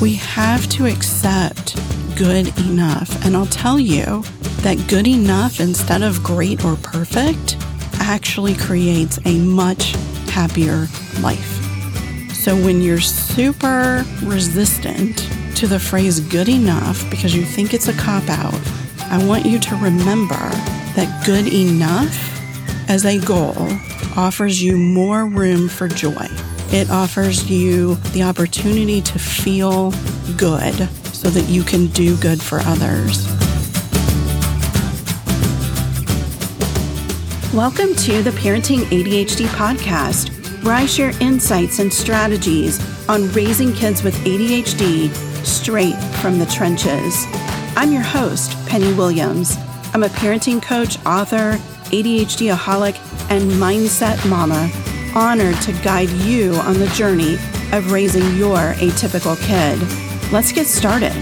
We have to accept good enough. And I'll tell you that good enough instead of great or perfect actually creates a much happier life. So when you're super resistant to the phrase good enough because you think it's a cop out, I want you to remember that good enough as a goal offers you more room for joy. It offers you the opportunity to feel good so that you can do good for others. Welcome to the Parenting ADHD podcast, where I share insights and strategies on raising kids with ADHD straight from the trenches. I'm your host, Penny Williams. I'm a parenting coach, author, ADHD aholic, and mindset mama honored to guide you on the journey of raising your atypical kid. Let's get started.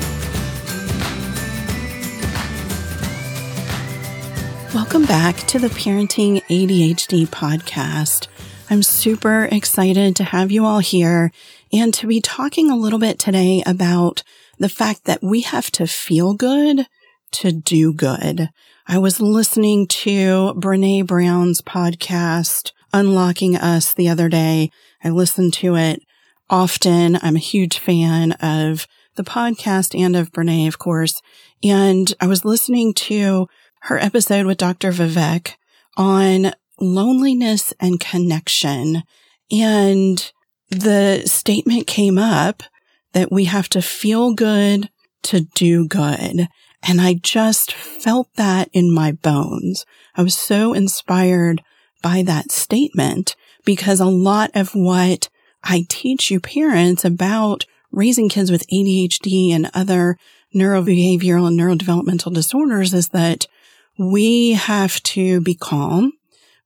Welcome back to the Parenting ADHD podcast. I'm super excited to have you all here and to be talking a little bit today about the fact that we have to feel good to do good. I was listening to Brene Brown's podcast Unlocking Us the other day. I listen to it often. I'm a huge fan of the podcast and of Brene, of course. And I was listening to her episode with Dr. Vivek on loneliness and connection. And the statement came up that we have to feel good to do good. And I just felt that in my bones. I was so inspired by that statement because a lot of what I teach you parents about raising kids with ADHD and other neurobehavioral and neurodevelopmental disorders is that we have to be calm.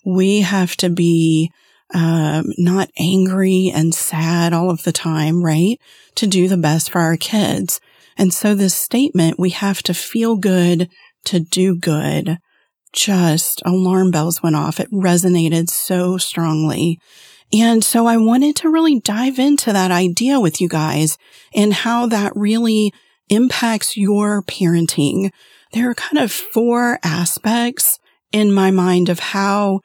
We have to be um, not angry and sad all of the time, right? To do the best for our kids. And so this statement, we have to feel good to do good just alarm bells went off. It resonated so strongly. And so I wanted to really dive into that idea with you guys and how that really impacts your parenting. There are kind of four aspects in my mind of how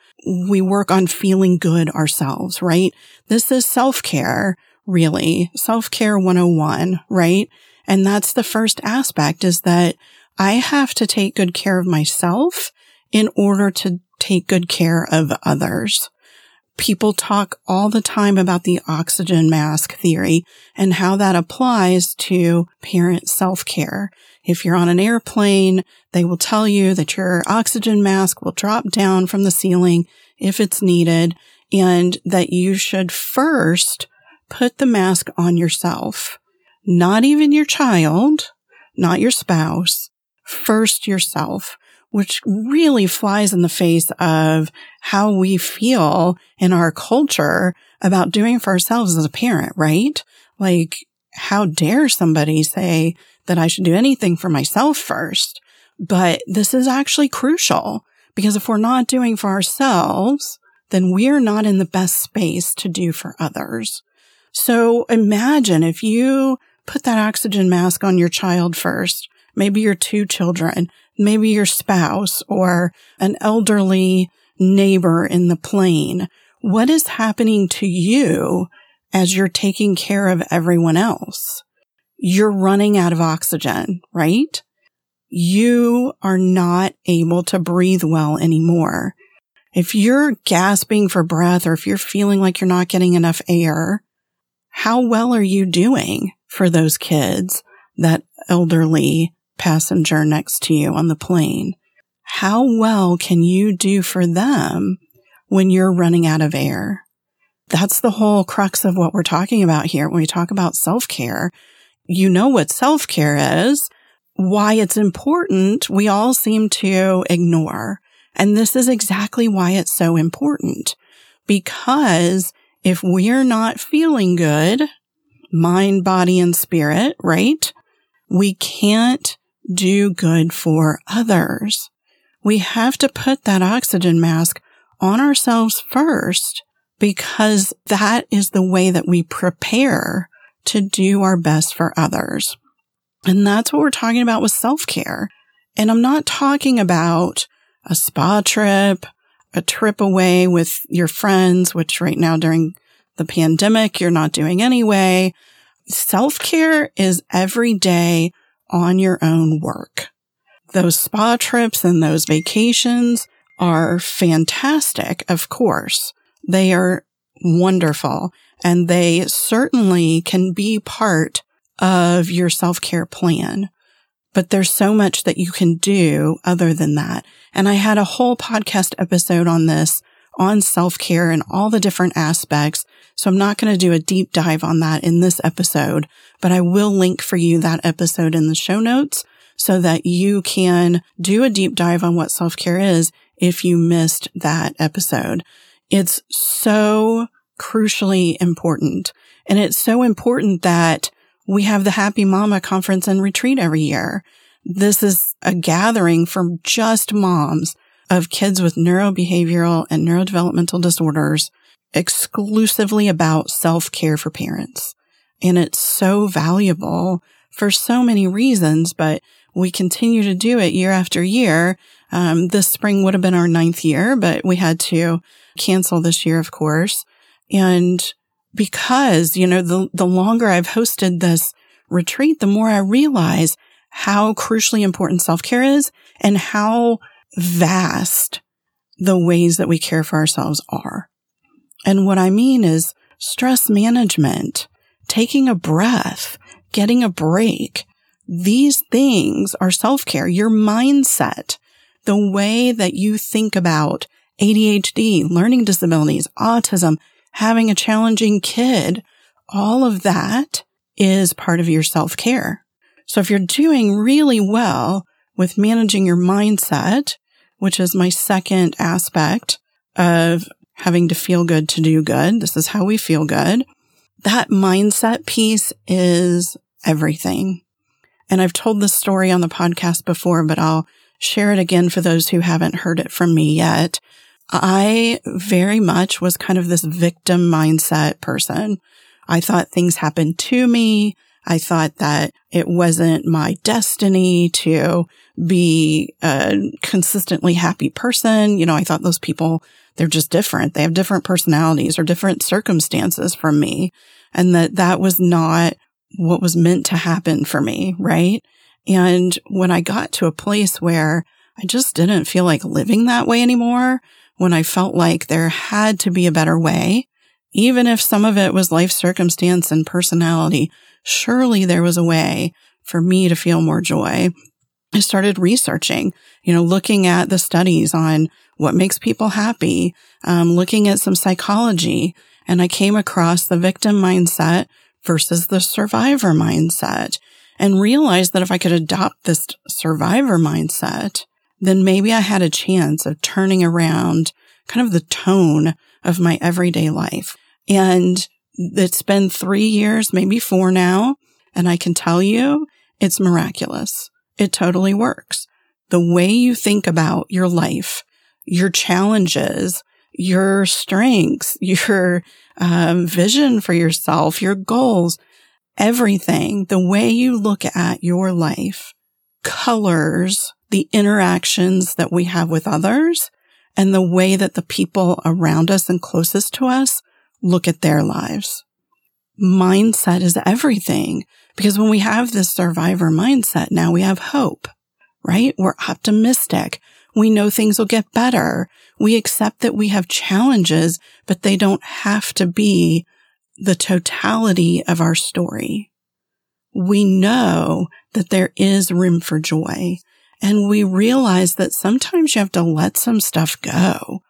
we work on feeling good ourselves, right? This is self-care, really. Self-care 101, right? And that's the first aspect is that I have to take good care of myself in order to take good care of others. People talk all the time about the oxygen mask theory and how that applies to parent self-care. If you're on an airplane, they will tell you that your oxygen mask will drop down from the ceiling if it's needed and that you should first put the mask on yourself, not even your child, not your spouse, first yourself which really flies in the face of how we feel in our culture about doing for ourselves as a parent, right? Like, how dare somebody say that I should do anything for myself first? But this is actually crucial because if we're not doing for ourselves, then we're not in the best space to do for others. So imagine if you put that oxygen mask on your child first, maybe your two children, maybe your spouse or an elderly neighbor in the plane. What is happening to you as you're taking care of everyone else? You're running out of oxygen, right? You are not able to breathe well anymore. If you're gasping for breath or if you're feeling like you're not getting enough air, how well are you doing for those kids, that elderly passenger next to you on the plane. How well can you do for them when you're running out of air? That's the whole crux of what we're talking about here. When we talk about self care, you know what self care is, why it's important. We all seem to ignore. And this is exactly why it's so important. Because if we're not feeling good, mind, body, and spirit, right? We can't do good for others. We have to put that oxygen mask on ourselves first because that is the way that we prepare to do our best for others. And that's what we're talking about with self care. And I'm not talking about a spa trip, a trip away with your friends, which right now during the pandemic, you're not doing anyway. Self care is every day on your own work. Those spa trips and those vacations are fantastic, of course. They are wonderful and they certainly can be part of your self care plan. But there's so much that you can do other than that. And I had a whole podcast episode on this on self care and all the different aspects. So I'm not going to do a deep dive on that in this episode, but I will link for you that episode in the show notes so that you can do a deep dive on what self care is if you missed that episode. It's so crucially important. And it's so important that we have the Happy Mama conference and retreat every year. This is a gathering for just moms of kids with neurobehavioral and neurodevelopmental disorders exclusively about self care for parents. And it's so valuable for so many reasons, but we continue to do it year after year. Um, this spring would have been our ninth year, but we had to cancel this year, of course. And because, you know, the, the longer I've hosted this retreat, the more I realize how crucially important self care is and how vast the ways that we care for ourselves are. And what I mean is stress management, taking a breath, getting a break. These things are self care, your mindset, the way that you think about ADHD, learning disabilities, autism, having a challenging kid, all of that is part of your self care. So if you're doing really well with managing your mindset, which is my second aspect of having to feel good to do good. This is how we feel good. That mindset piece is everything. And I've told this story on the podcast before, but I'll share it again for those who haven't heard it from me yet. I very much was kind of this victim mindset person. I thought things happened to me. I thought that it wasn't my destiny to be a consistently happy person. You know, I thought those people, they're just different. They have different personalities or different circumstances from me. And that that was not what was meant to happen for me. Right. And when I got to a place where I just didn't feel like living that way anymore, when I felt like there had to be a better way, even if some of it was life circumstance and personality, surely there was a way for me to feel more joy. I started researching, you know, looking at the studies on what makes people happy, um, looking at some psychology, and I came across the victim mindset versus the survivor mindset and realized that if I could adopt this survivor mindset, then maybe I had a chance of turning around kind of the tone of my everyday life. And it's been three years, maybe four now. And I can tell you it's miraculous. It totally works. The way you think about your life, your challenges, your strengths, your um, vision for yourself, your goals, everything, the way you look at your life colors the interactions that we have with others and the way that the people around us and closest to us look at their lives. Mindset is everything because when we have this survivor mindset, now we have hope, right? We're optimistic. We know things will get better. We accept that we have challenges, but they don't have to be the totality of our story. We know that there is room for joy and we realize that sometimes you have to let some stuff go.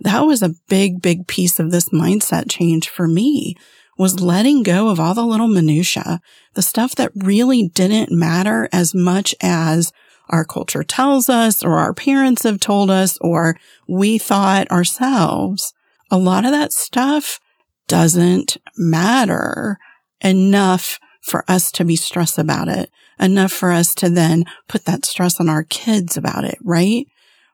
That was a big, big piece of this mindset change for me was letting go of all the little minutia, the stuff that really didn't matter as much as our culture tells us or our parents have told us or we thought ourselves. A lot of that stuff doesn't matter enough for us to be stressed about it enough for us to then put that stress on our kids about it, right?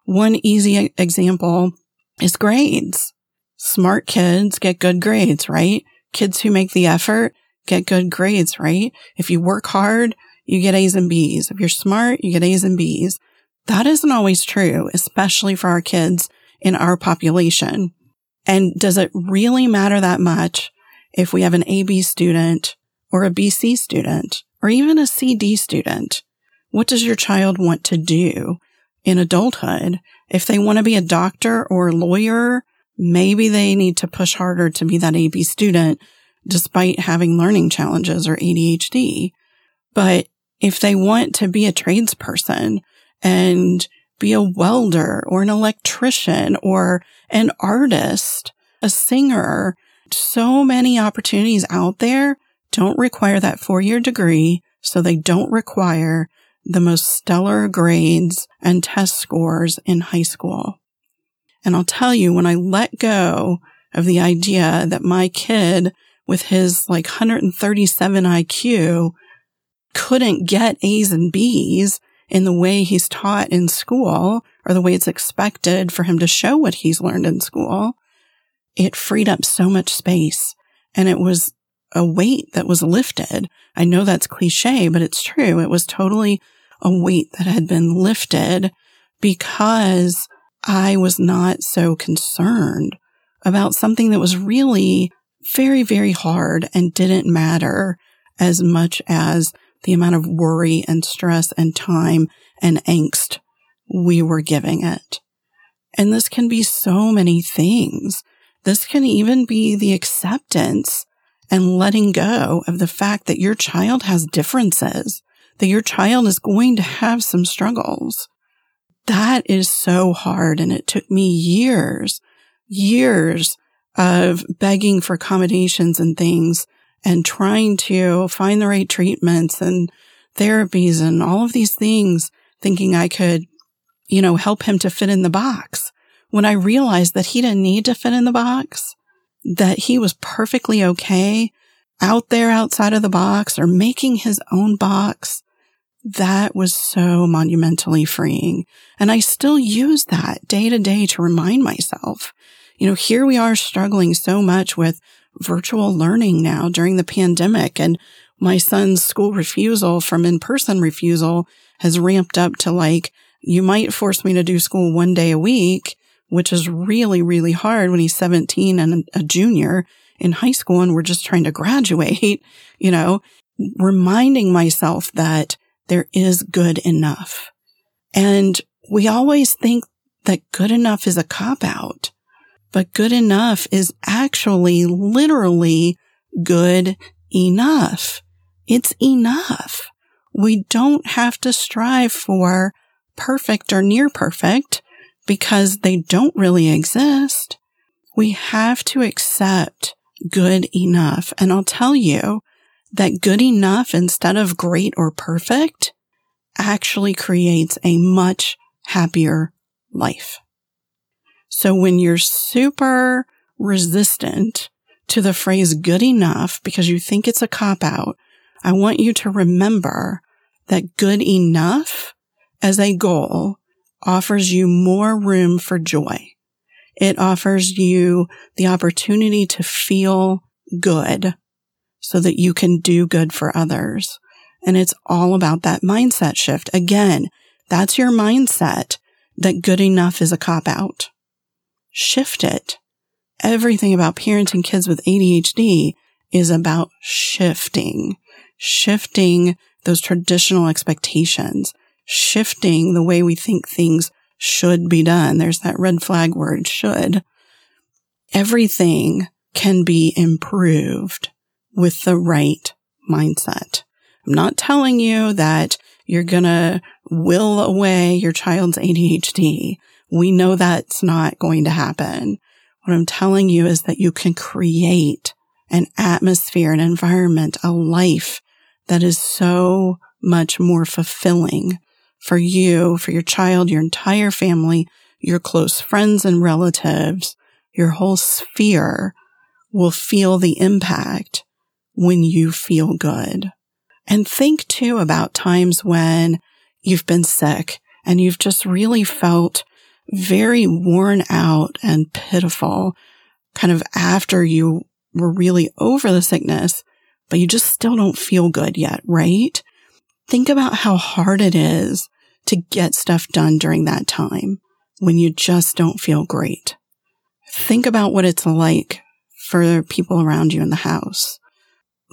One easy example is grades. Smart kids get good grades, right? Kids who make the effort get good grades, right? If you work hard, you get A's and B's. If you're smart, you get A's and B's. That isn't always true, especially for our kids in our population. And does it really matter that much if we have an AB student or a BC student or even a CD student? What does your child want to do in adulthood? If they want to be a doctor or a lawyer, maybe they need to push harder to be that AB student despite having learning challenges or ADHD. But if they want to be a tradesperson and be a welder or an electrician or an artist, a singer, so many opportunities out there don't require that four year degree. So they don't require the most stellar grades and test scores in high school. And I'll tell you, when I let go of the idea that my kid with his like 137 IQ couldn't get A's and B's in the way he's taught in school or the way it's expected for him to show what he's learned in school, it freed up so much space and it was a weight that was lifted. I know that's cliche, but it's true. It was totally a weight that had been lifted because I was not so concerned about something that was really very, very hard and didn't matter as much as the amount of worry and stress and time and angst we were giving it. And this can be so many things. This can even be the acceptance and letting go of the fact that your child has differences, that your child is going to have some struggles. That is so hard. And it took me years, years of begging for accommodations and things and trying to find the right treatments and therapies and all of these things, thinking I could, you know, help him to fit in the box. When I realized that he didn't need to fit in the box, that he was perfectly okay out there outside of the box or making his own box, that was so monumentally freeing. And I still use that day to day to remind myself, you know, here we are struggling so much with virtual learning now during the pandemic. And my son's school refusal from in-person refusal has ramped up to like, you might force me to do school one day a week, which is really, really hard when he's 17 and a junior in high school and we're just trying to graduate, you know, reminding myself that there is good enough. And we always think that good enough is a cop out. But good enough is actually literally good enough. It's enough. We don't have to strive for perfect or near perfect because they don't really exist. We have to accept good enough. And I'll tell you that good enough instead of great or perfect actually creates a much happier life. So when you're super resistant to the phrase good enough because you think it's a cop out, I want you to remember that good enough as a goal offers you more room for joy. It offers you the opportunity to feel good so that you can do good for others. And it's all about that mindset shift. Again, that's your mindset that good enough is a cop out shift it. Everything about parenting kids with ADHD is about shifting, shifting those traditional expectations, shifting the way we think things should be done. There's that red flag word, should. Everything can be improved with the right mindset. I'm not telling you that you're going to will away your child's ADHD. We know that's not going to happen. What I'm telling you is that you can create an atmosphere, an environment, a life that is so much more fulfilling for you, for your child, your entire family, your close friends and relatives, your whole sphere will feel the impact when you feel good. And think too about times when you've been sick and you've just really felt very worn out and pitiful kind of after you were really over the sickness but you just still don't feel good yet, right? Think about how hard it is to get stuff done during that time when you just don't feel great. Think about what it's like for the people around you in the house.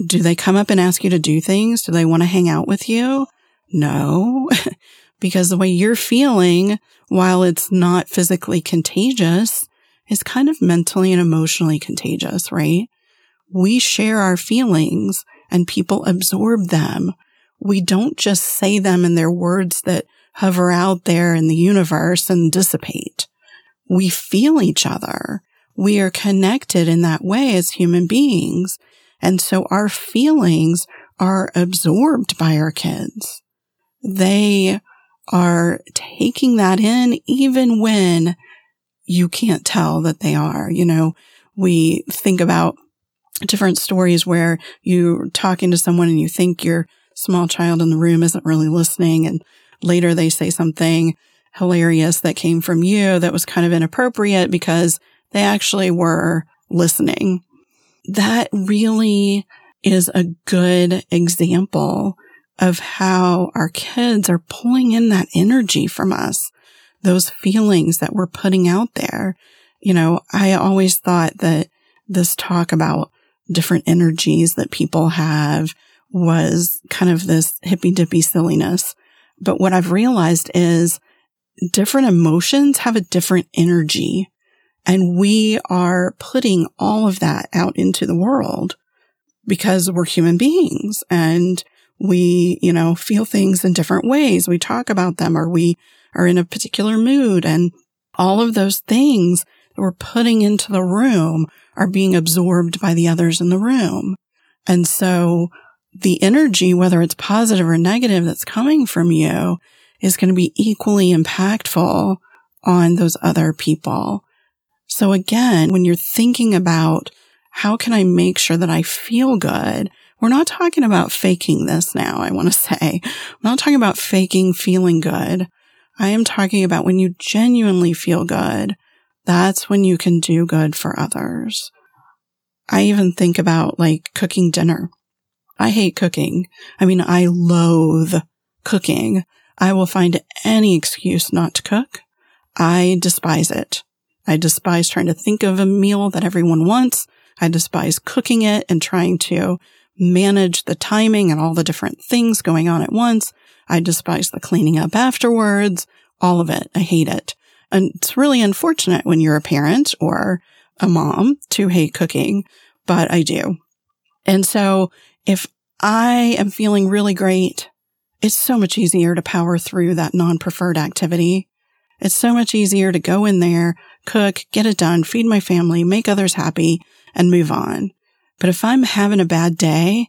Do they come up and ask you to do things? Do they want to hang out with you? No, because the way you're feeling, while it's not physically contagious, is kind of mentally and emotionally contagious, right? We share our feelings and people absorb them. We don't just say them in their words that hover out there in the universe and dissipate. We feel each other. We are connected in that way as human beings. And so our feelings are absorbed by our kids. They are taking that in even when you can't tell that they are. You know, we think about different stories where you're talking to someone and you think your small child in the room isn't really listening. And later they say something hilarious that came from you that was kind of inappropriate because they actually were listening. That really is a good example of how our kids are pulling in that energy from us, those feelings that we're putting out there. You know, I always thought that this talk about different energies that people have was kind of this hippy dippy silliness. But what I've realized is different emotions have a different energy and we are putting all of that out into the world because we're human beings and we, you know, feel things in different ways. We talk about them or we are in a particular mood and all of those things that we're putting into the room are being absorbed by the others in the room. And so the energy, whether it's positive or negative that's coming from you is going to be equally impactful on those other people. So again, when you're thinking about how can I make sure that I feel good? We're not talking about faking this now. I want to say, I'm not talking about faking feeling good. I am talking about when you genuinely feel good, that's when you can do good for others. I even think about like cooking dinner. I hate cooking. I mean, I loathe cooking. I will find any excuse not to cook. I despise it. I despise trying to think of a meal that everyone wants. I despise cooking it and trying to manage the timing and all the different things going on at once. I despise the cleaning up afterwards, all of it. I hate it. And it's really unfortunate when you're a parent or a mom to hate cooking, but I do. And so if I am feeling really great, it's so much easier to power through that non-preferred activity. It's so much easier to go in there, cook, get it done, feed my family, make others happy, and move on. But if I'm having a bad day,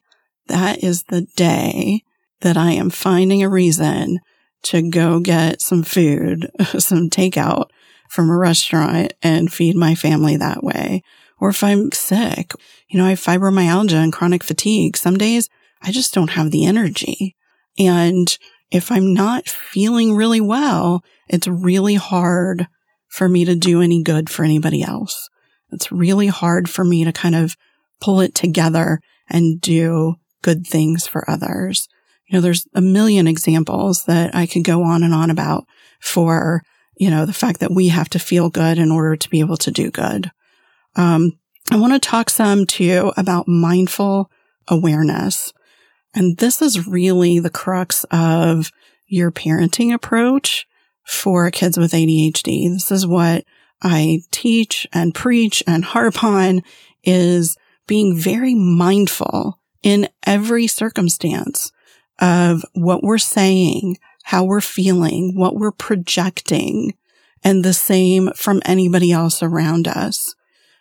that is the day that I am finding a reason to go get some food, some takeout from a restaurant and feed my family that way. Or if I'm sick, you know, I have fibromyalgia and chronic fatigue. Some days I just don't have the energy. And if I'm not feeling really well, it's really hard for me to do any good for anybody else. It's really hard for me to kind of pull it together and do good things for others. You know, there's a million examples that I could go on and on about for, you know, the fact that we have to feel good in order to be able to do good. Um, I want to talk some to you about mindful awareness. And this is really the crux of your parenting approach for kids with ADHD. This is what I teach and preach and harp on is being very mindful in every circumstance of what we're saying, how we're feeling, what we're projecting, and the same from anybody else around us.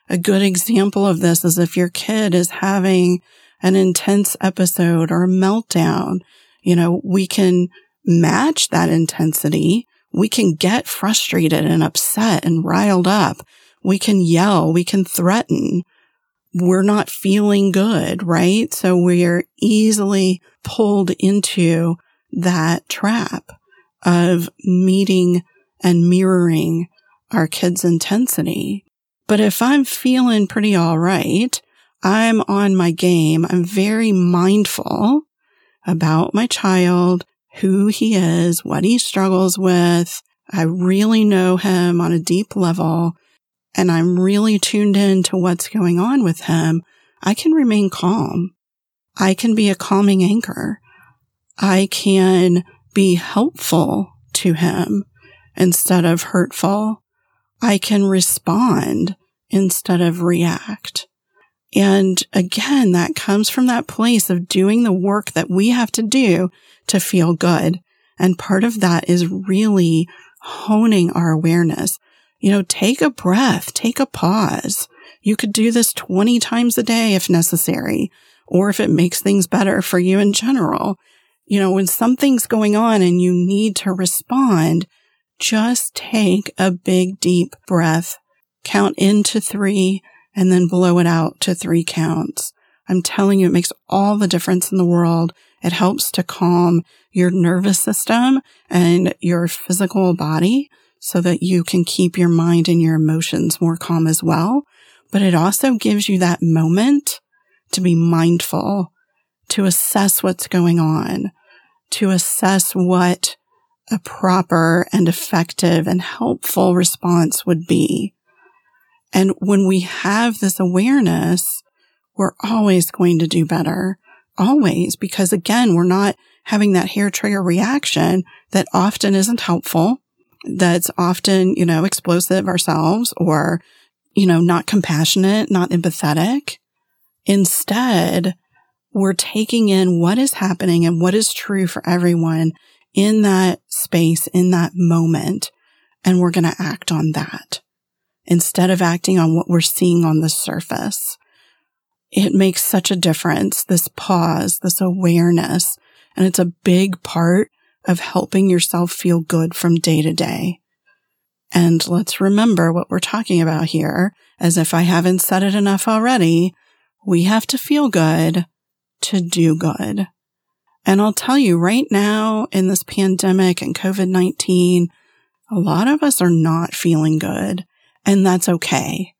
A good example of this is if your kid is having an intense episode or a meltdown, you know, we can match that intensity we can get frustrated and upset and riled up. We can yell. We can threaten. We're not feeling good, right? So we're easily pulled into that trap of meeting and mirroring our kids' intensity. But if I'm feeling pretty all right, I'm on my game. I'm very mindful about my child, who he is, what he struggles with. I really know him on a deep level and I'm really tuned in to what's going on with him. I can remain calm. I can be a calming anchor. I can be helpful to him instead of hurtful. I can respond instead of react. And again, that comes from that place of doing the work that we have to do to feel good. And part of that is really honing our awareness. You know, take a breath, take a pause. You could do this 20 times a day if necessary, or if it makes things better for you in general. You know, when something's going on and you need to respond, just take a big deep breath, count into three, and then blow it out to three counts. I'm telling you, it makes all the difference in the world. It helps to calm your nervous system and your physical body so that you can keep your mind and your emotions more calm as well. But it also gives you that moment to be mindful, to assess what's going on, to assess what a proper and effective and helpful response would be. And when we have this awareness, we're always going to do better. Always. Because again, we're not having that hair trigger reaction that often isn't helpful. That's often, you know, explosive ourselves or, you know, not compassionate, not empathetic. Instead, we're taking in what is happening and what is true for everyone in that space, in that moment. And we're going to act on that instead of acting on what we're seeing on the surface. It makes such a difference. This pause, this awareness, and it's a big part of helping yourself feel good from day to day. And let's remember what we're talking about here, as if I haven't said it enough already. We have to feel good to do good. And I'll tell you right now in this pandemic and COVID-19, a lot of us are not feeling good and that's okay.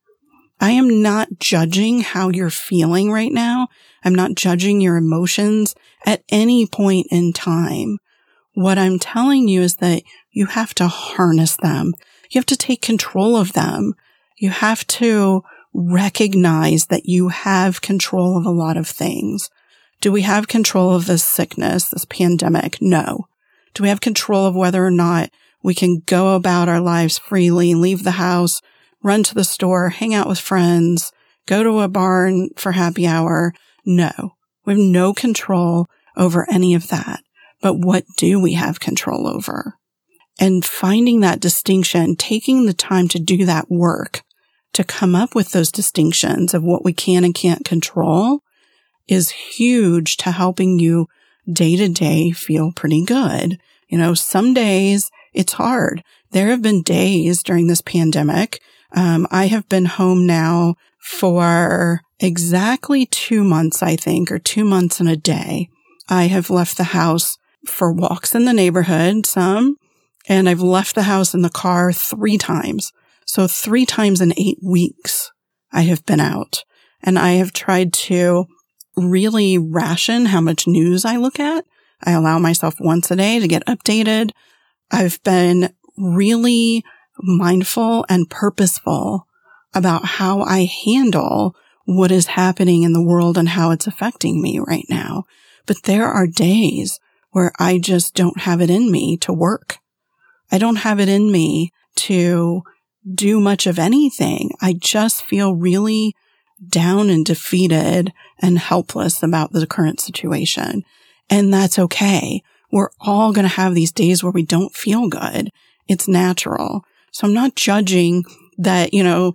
I am not judging how you're feeling right now. I'm not judging your emotions at any point in time. What I'm telling you is that you have to harness them. You have to take control of them. You have to recognize that you have control of a lot of things. Do we have control of this sickness, this pandemic? No. Do we have control of whether or not we can go about our lives freely, and leave the house, run to the store, hang out with friends, go to a barn for happy hour. No, we have no control over any of that. But what do we have control over? And finding that distinction, taking the time to do that work, to come up with those distinctions of what we can and can't control is huge to helping you day to day feel pretty good. You know, some days it's hard. There have been days during this pandemic um, I have been home now for exactly two months, I think, or two months and a day. I have left the house for walks in the neighborhood, some, and I've left the house in the car three times. So three times in eight weeks, I have been out and I have tried to really ration how much news I look at. I allow myself once a day to get updated. I've been really mindful and purposeful about how I handle what is happening in the world and how it's affecting me right now. But there are days where I just don't have it in me to work. I don't have it in me to do much of anything. I just feel really down and defeated and helpless about the current situation. And that's okay. We're all going to have these days where we don't feel good. It's natural. So I'm not judging that, you know,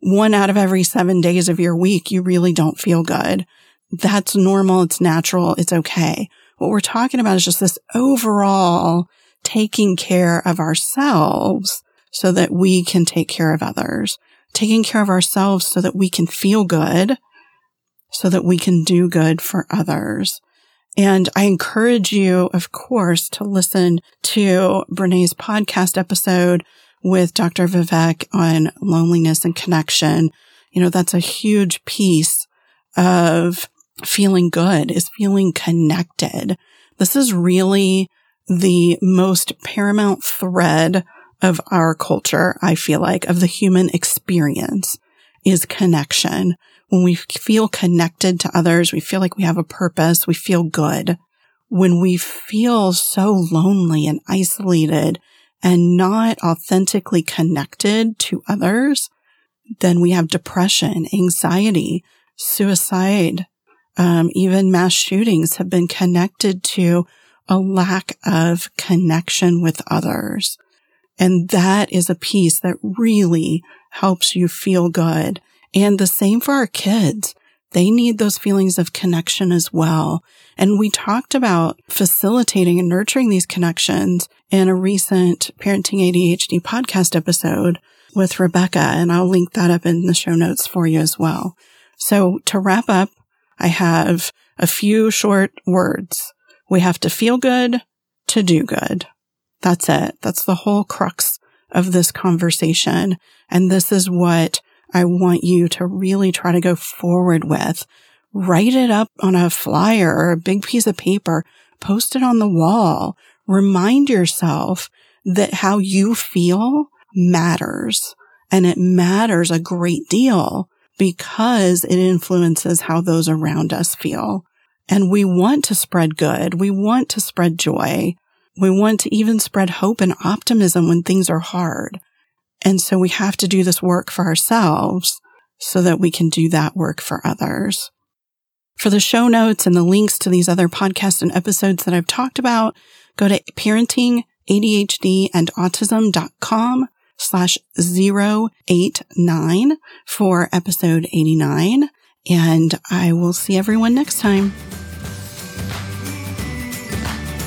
one out of every seven days of your week, you really don't feel good. That's normal. It's natural. It's okay. What we're talking about is just this overall taking care of ourselves so that we can take care of others, taking care of ourselves so that we can feel good, so that we can do good for others. And I encourage you, of course, to listen to Brene's podcast episode with Dr. Vivek on loneliness and connection. You know, that's a huge piece of feeling good is feeling connected. This is really the most paramount thread of our culture, I feel like, of the human experience is connection. When we feel connected to others, we feel like we have a purpose, we feel good. When we feel so lonely and isolated and not authentically connected to others, then we have depression, anxiety, suicide, um, even mass shootings have been connected to a lack of connection with others. And that is a piece that really helps you feel good. And the same for our kids. They need those feelings of connection as well. And we talked about facilitating and nurturing these connections in a recent parenting ADHD podcast episode with Rebecca. And I'll link that up in the show notes for you as well. So to wrap up, I have a few short words. We have to feel good to do good. That's it. That's the whole crux of this conversation. And this is what I want you to really try to go forward with. Write it up on a flyer or a big piece of paper, post it on the wall. Remind yourself that how you feel matters and it matters a great deal because it influences how those around us feel. And we want to spread good. We want to spread joy. We want to even spread hope and optimism when things are hard. And so we have to do this work for ourselves so that we can do that work for others. For the show notes and the links to these other podcasts and episodes that I've talked about, go to parenting, ADHD and autism.com slash 089 for episode 89. And I will see everyone next time.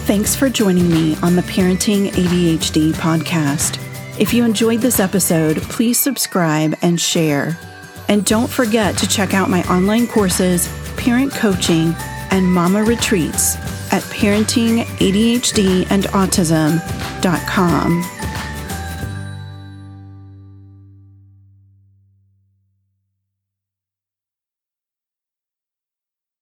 Thanks for joining me on the Parenting ADHD podcast. If you enjoyed this episode, please subscribe and share. And don't forget to check out my online courses, parent coaching, and mama retreats at parentingadhdandautism.com.